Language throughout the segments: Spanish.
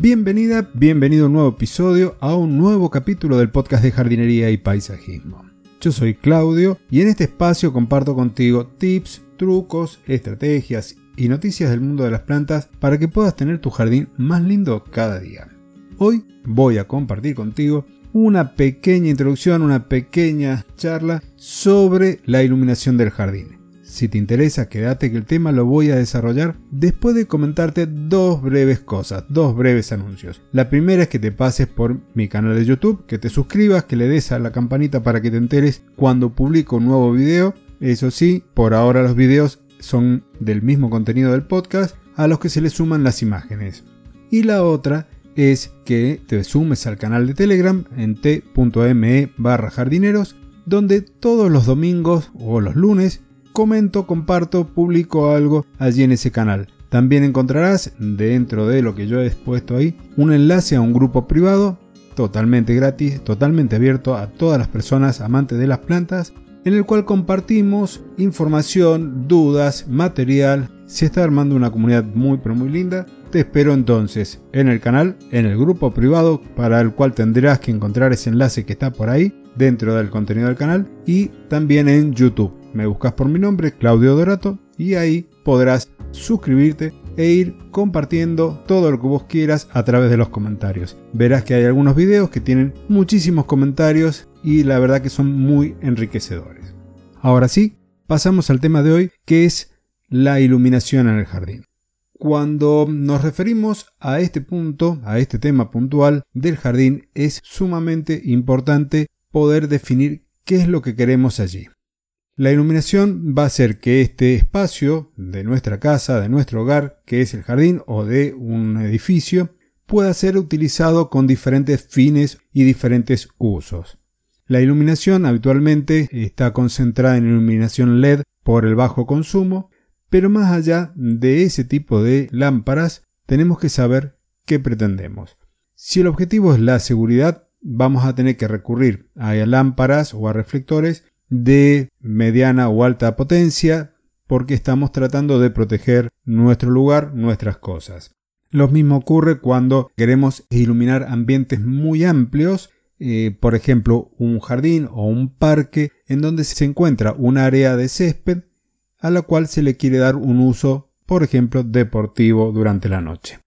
Bienvenida, bienvenido a un nuevo episodio, a un nuevo capítulo del podcast de jardinería y paisajismo. Yo soy Claudio y en este espacio comparto contigo tips, trucos, estrategias y noticias del mundo de las plantas para que puedas tener tu jardín más lindo cada día. Hoy voy a compartir contigo una pequeña introducción, una pequeña charla sobre la iluminación del jardín. Si te interesa, quédate que el tema lo voy a desarrollar después de comentarte dos breves cosas, dos breves anuncios. La primera es que te pases por mi canal de YouTube, que te suscribas, que le des a la campanita para que te enteres cuando publico un nuevo video. Eso sí, por ahora los videos son del mismo contenido del podcast, a los que se le suman las imágenes. Y la otra es que te sumes al canal de Telegram en t.me barra jardineros, donde todos los domingos o los lunes comento, comparto, publico algo allí en ese canal. También encontrarás dentro de lo que yo he expuesto ahí un enlace a un grupo privado totalmente gratis, totalmente abierto a todas las personas amantes de las plantas, en el cual compartimos información, dudas, material. Se está armando una comunidad muy pero muy linda. Te espero entonces en el canal, en el grupo privado, para el cual tendrás que encontrar ese enlace que está por ahí dentro del contenido del canal y también en YouTube. Me buscas por mi nombre, Claudio Dorato, y ahí podrás suscribirte e ir compartiendo todo lo que vos quieras a través de los comentarios. Verás que hay algunos videos que tienen muchísimos comentarios y la verdad que son muy enriquecedores. Ahora sí, pasamos al tema de hoy que es la iluminación en el jardín. Cuando nos referimos a este punto, a este tema puntual del jardín, es sumamente importante poder definir qué es lo que queremos allí. La iluminación va a hacer que este espacio de nuestra casa, de nuestro hogar, que es el jardín o de un edificio, pueda ser utilizado con diferentes fines y diferentes usos. La iluminación habitualmente está concentrada en iluminación LED por el bajo consumo, pero más allá de ese tipo de lámparas tenemos que saber qué pretendemos. Si el objetivo es la seguridad, vamos a tener que recurrir a lámparas o a reflectores de mediana o alta potencia porque estamos tratando de proteger nuestro lugar, nuestras cosas. Lo mismo ocurre cuando queremos iluminar ambientes muy amplios, eh, por ejemplo un jardín o un parque en donde se encuentra un área de césped a la cual se le quiere dar un uso, por ejemplo, deportivo durante la noche.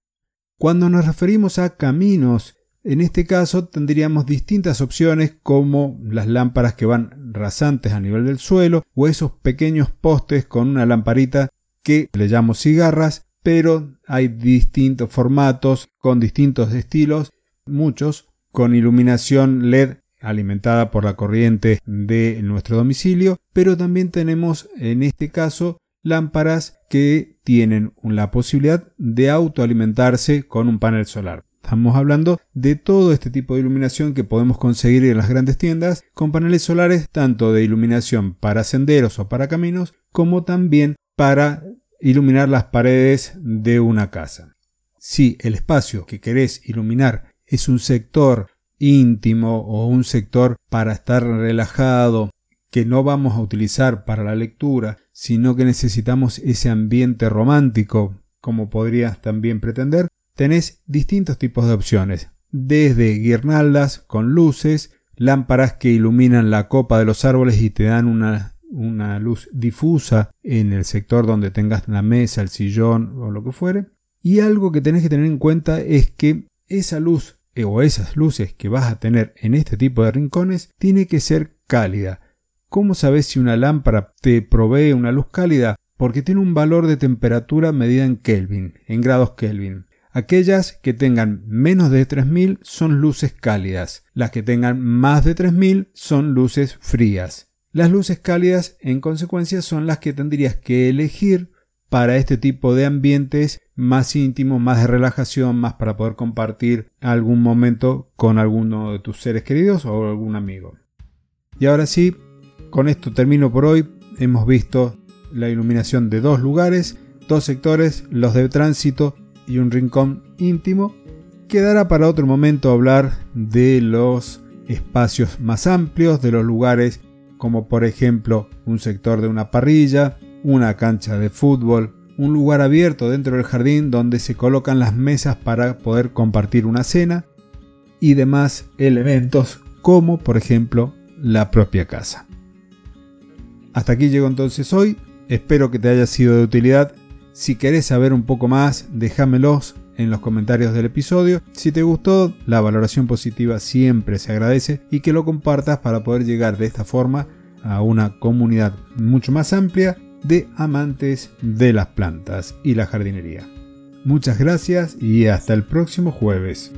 Cuando nos referimos a caminos en este caso tendríamos distintas opciones como las lámparas que van rasantes a nivel del suelo o esos pequeños postes con una lamparita que le llamo cigarras, pero hay distintos formatos con distintos estilos, muchos con iluminación LED alimentada por la corriente de nuestro domicilio, pero también tenemos en este caso lámparas que tienen la posibilidad de autoalimentarse con un panel solar. Estamos hablando de todo este tipo de iluminación que podemos conseguir en las grandes tiendas con paneles solares tanto de iluminación para senderos o para caminos como también para iluminar las paredes de una casa. Si el espacio que querés iluminar es un sector íntimo o un sector para estar relajado que no vamos a utilizar para la lectura, sino que necesitamos ese ambiente romántico, como podrías también pretender, tenés distintos tipos de opciones, desde guirnaldas con luces, lámparas que iluminan la copa de los árboles y te dan una, una luz difusa en el sector donde tengas la mesa, el sillón o lo que fuere. Y algo que tenés que tener en cuenta es que esa luz eh, o esas luces que vas a tener en este tipo de rincones tiene que ser cálida. ¿Cómo sabes si una lámpara te provee una luz cálida? Porque tiene un valor de temperatura medida en Kelvin, en grados Kelvin. Aquellas que tengan menos de 3000 son luces cálidas, las que tengan más de 3000 son luces frías. Las luces cálidas en consecuencia son las que tendrías que elegir para este tipo de ambientes más íntimos, más de relajación, más para poder compartir algún momento con alguno de tus seres queridos o algún amigo. Y ahora sí, con esto termino por hoy. Hemos visto la iluminación de dos lugares, dos sectores, los de tránsito y un rincón íntimo. Quedará para otro momento hablar de los espacios más amplios, de los lugares como por ejemplo un sector de una parrilla, una cancha de fútbol, un lugar abierto dentro del jardín donde se colocan las mesas para poder compartir una cena y demás elementos como por ejemplo la propia casa. Hasta aquí llego entonces hoy, espero que te haya sido de utilidad. Si querés saber un poco más, déjamelos en los comentarios del episodio. Si te gustó, la valoración positiva siempre se agradece y que lo compartas para poder llegar de esta forma a una comunidad mucho más amplia de amantes de las plantas y la jardinería. Muchas gracias y hasta el próximo jueves.